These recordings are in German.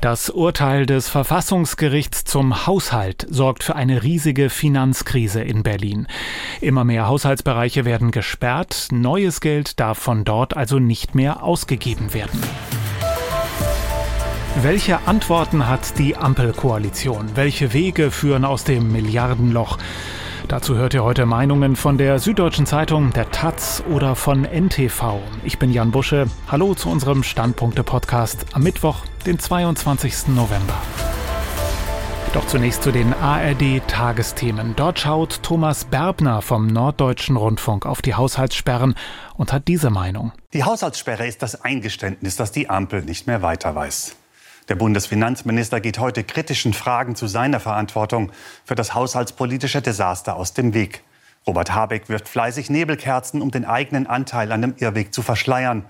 Das Urteil des Verfassungsgerichts zum Haushalt sorgt für eine riesige Finanzkrise in Berlin. Immer mehr Haushaltsbereiche werden gesperrt, neues Geld darf von dort also nicht mehr ausgegeben werden. Welche Antworten hat die Ampelkoalition? Welche Wege führen aus dem Milliardenloch? Dazu hört ihr heute Meinungen von der Süddeutschen Zeitung, der Taz oder von NTV. Ich bin Jan Busche. Hallo zu unserem Standpunkte-Podcast am Mittwoch, den 22. November. Doch zunächst zu den ARD-Tagesthemen. Dort schaut Thomas Berbner vom Norddeutschen Rundfunk auf die Haushaltssperren und hat diese Meinung. Die Haushaltssperre ist das Eingeständnis, dass die Ampel nicht mehr weiter weiß. Der Bundesfinanzminister geht heute kritischen Fragen zu seiner Verantwortung für das haushaltspolitische Desaster aus dem Weg. Robert Habeck wirft fleißig Nebelkerzen, um den eigenen Anteil an dem Irrweg zu verschleiern.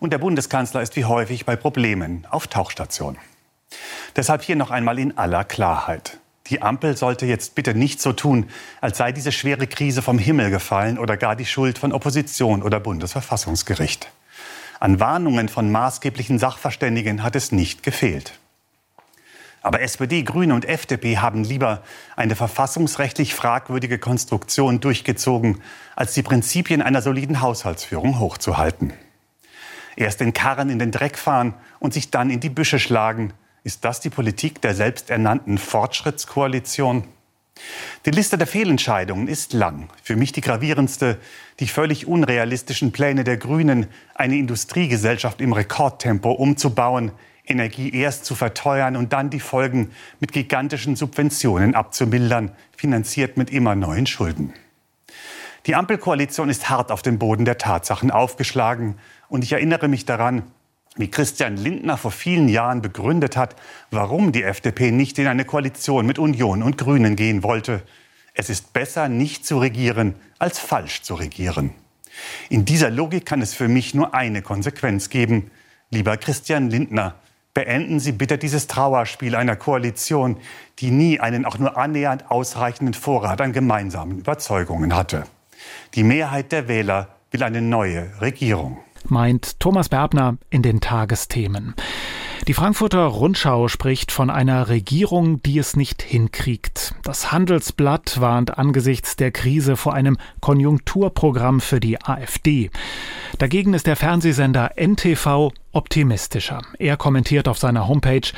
Und der Bundeskanzler ist wie häufig bei Problemen auf Tauchstation. Deshalb hier noch einmal in aller Klarheit. Die Ampel sollte jetzt bitte nicht so tun, als sei diese schwere Krise vom Himmel gefallen oder gar die Schuld von Opposition oder Bundesverfassungsgericht. An Warnungen von maßgeblichen Sachverständigen hat es nicht gefehlt. Aber SPD, Grüne und FDP haben lieber eine verfassungsrechtlich fragwürdige Konstruktion durchgezogen, als die Prinzipien einer soliden Haushaltsführung hochzuhalten. Erst den Karren in den Dreck fahren und sich dann in die Büsche schlagen, ist das die Politik der selbsternannten Fortschrittskoalition? Die Liste der Fehlentscheidungen ist lang. Für mich die gravierendste, die völlig unrealistischen Pläne der Grünen, eine Industriegesellschaft im Rekordtempo umzubauen, Energie erst zu verteuern und dann die Folgen mit gigantischen Subventionen abzumildern, finanziert mit immer neuen Schulden. Die Ampelkoalition ist hart auf den Boden der Tatsachen aufgeschlagen. Und ich erinnere mich daran, wie Christian Lindner vor vielen Jahren begründet hat, warum die FDP nicht in eine Koalition mit Union und Grünen gehen wollte. Es ist besser, nicht zu regieren, als falsch zu regieren. In dieser Logik kann es für mich nur eine Konsequenz geben. Lieber Christian Lindner, beenden Sie bitte dieses Trauerspiel einer Koalition, die nie einen auch nur annähernd ausreichenden Vorrat an gemeinsamen Überzeugungen hatte. Die Mehrheit der Wähler will eine neue Regierung meint Thomas Berbner in den Tagesthemen. Die Frankfurter Rundschau spricht von einer Regierung, die es nicht hinkriegt. Das Handelsblatt warnt angesichts der Krise vor einem Konjunkturprogramm für die AfD. Dagegen ist der Fernsehsender NTV optimistischer. Er kommentiert auf seiner Homepage,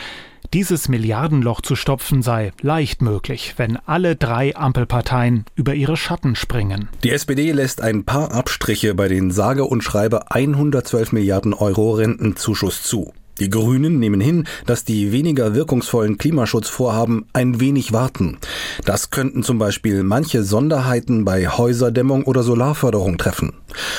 dieses Milliardenloch zu stopfen sei leicht möglich, wenn alle drei Ampelparteien über ihre Schatten springen. Die SPD lässt ein paar Abstriche bei den sage und schreibe 112 Milliarden Euro Rentenzuschuss zu. Die Grünen nehmen hin, dass die weniger wirkungsvollen Klimaschutzvorhaben ein wenig warten. Das könnten zum Beispiel manche Sonderheiten bei Häuserdämmung oder Solarförderung treffen.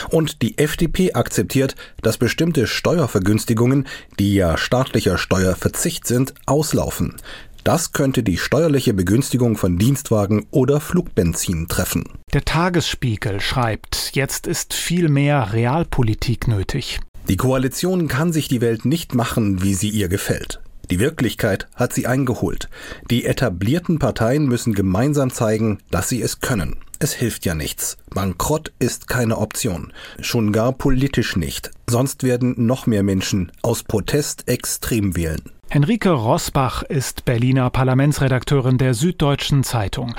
Und die FDP akzeptiert, dass bestimmte Steuervergünstigungen, die ja staatlicher Steuerverzicht sind, auslaufen. Das könnte die steuerliche Begünstigung von Dienstwagen oder Flugbenzin treffen. Der Tagesspiegel schreibt, jetzt ist viel mehr Realpolitik nötig. Die Koalition kann sich die Welt nicht machen, wie sie ihr gefällt. Die Wirklichkeit hat sie eingeholt. Die etablierten Parteien müssen gemeinsam zeigen, dass sie es können. Es hilft ja nichts. Bankrott ist keine Option. Schon gar politisch nicht. Sonst werden noch mehr Menschen aus Protest extrem wählen. Henrike Rosbach ist Berliner Parlamentsredakteurin der Süddeutschen Zeitung.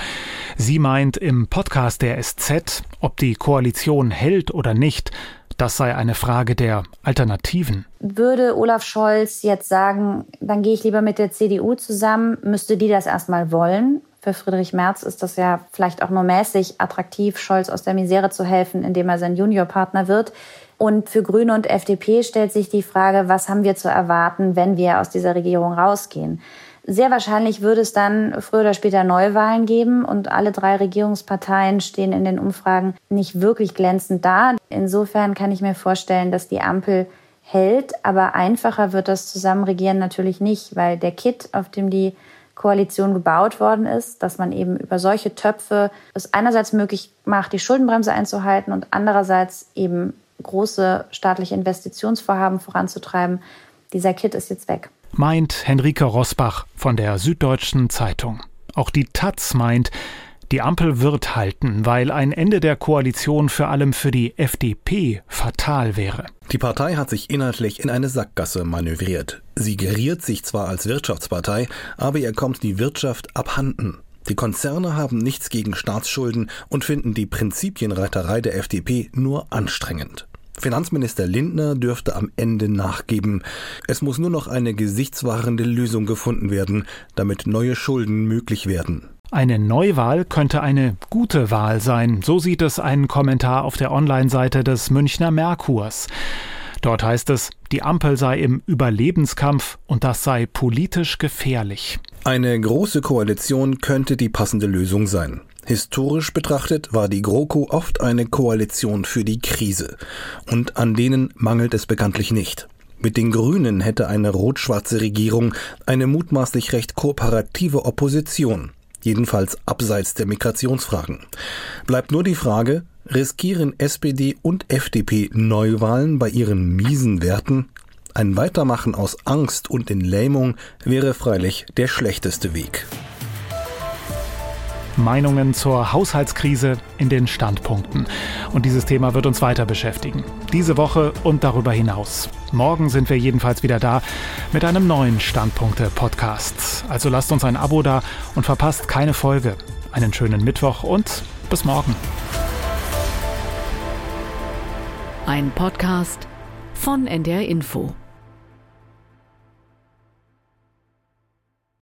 Sie meint im Podcast der SZ, ob die Koalition hält oder nicht, das sei eine Frage der Alternativen. Würde Olaf Scholz jetzt sagen, dann gehe ich lieber mit der CDU zusammen, müsste die das erstmal wollen? Für Friedrich Merz ist das ja vielleicht auch nur mäßig attraktiv, Scholz aus der Misere zu helfen, indem er sein Juniorpartner wird. Und für Grüne und FDP stellt sich die Frage, was haben wir zu erwarten, wenn wir aus dieser Regierung rausgehen? Sehr wahrscheinlich würde es dann früher oder später Neuwahlen geben und alle drei Regierungsparteien stehen in den Umfragen nicht wirklich glänzend da. Insofern kann ich mir vorstellen, dass die Ampel hält, aber einfacher wird das Zusammenregieren natürlich nicht, weil der Kit, auf dem die Koalition gebaut worden ist, dass man eben über solche Töpfe es einerseits möglich macht, die Schuldenbremse einzuhalten und andererseits eben große staatliche Investitionsvorhaben voranzutreiben. Dieser Kit ist jetzt weg meint Henrike Rosbach von der Süddeutschen Zeitung. Auch die Taz meint, Die Ampel wird halten, weil ein Ende der Koalition vor allem für die FDP fatal wäre. Die Partei hat sich inhaltlich in eine Sackgasse manövriert. Sie geriert sich zwar als Wirtschaftspartei, aber ihr kommt die Wirtschaft abhanden. Die Konzerne haben nichts gegen Staatsschulden und finden die Prinzipienreiterei der FDP nur anstrengend. Finanzminister Lindner dürfte am Ende nachgeben. Es muss nur noch eine gesichtswahrende Lösung gefunden werden, damit neue Schulden möglich werden. Eine Neuwahl könnte eine gute Wahl sein, so sieht es ein Kommentar auf der Online-Seite des Münchner Merkurs. Dort heißt es, die Ampel sei im Überlebenskampf und das sei politisch gefährlich. Eine große Koalition könnte die passende Lösung sein. Historisch betrachtet war die GroKo oft eine Koalition für die Krise. Und an denen mangelt es bekanntlich nicht. Mit den Grünen hätte eine rot-schwarze Regierung eine mutmaßlich recht kooperative Opposition, jedenfalls abseits der Migrationsfragen. Bleibt nur die Frage, riskieren SPD und FDP Neuwahlen bei ihren miesen Werten? Ein Weitermachen aus Angst und in Lähmung wäre freilich der schlechteste Weg. Meinungen zur Haushaltskrise in den Standpunkten. Und dieses Thema wird uns weiter beschäftigen. Diese Woche und darüber hinaus. Morgen sind wir jedenfalls wieder da mit einem neuen Standpunkte-Podcast. Also lasst uns ein Abo da und verpasst keine Folge. Einen schönen Mittwoch und bis morgen. Ein Podcast von NDR Info.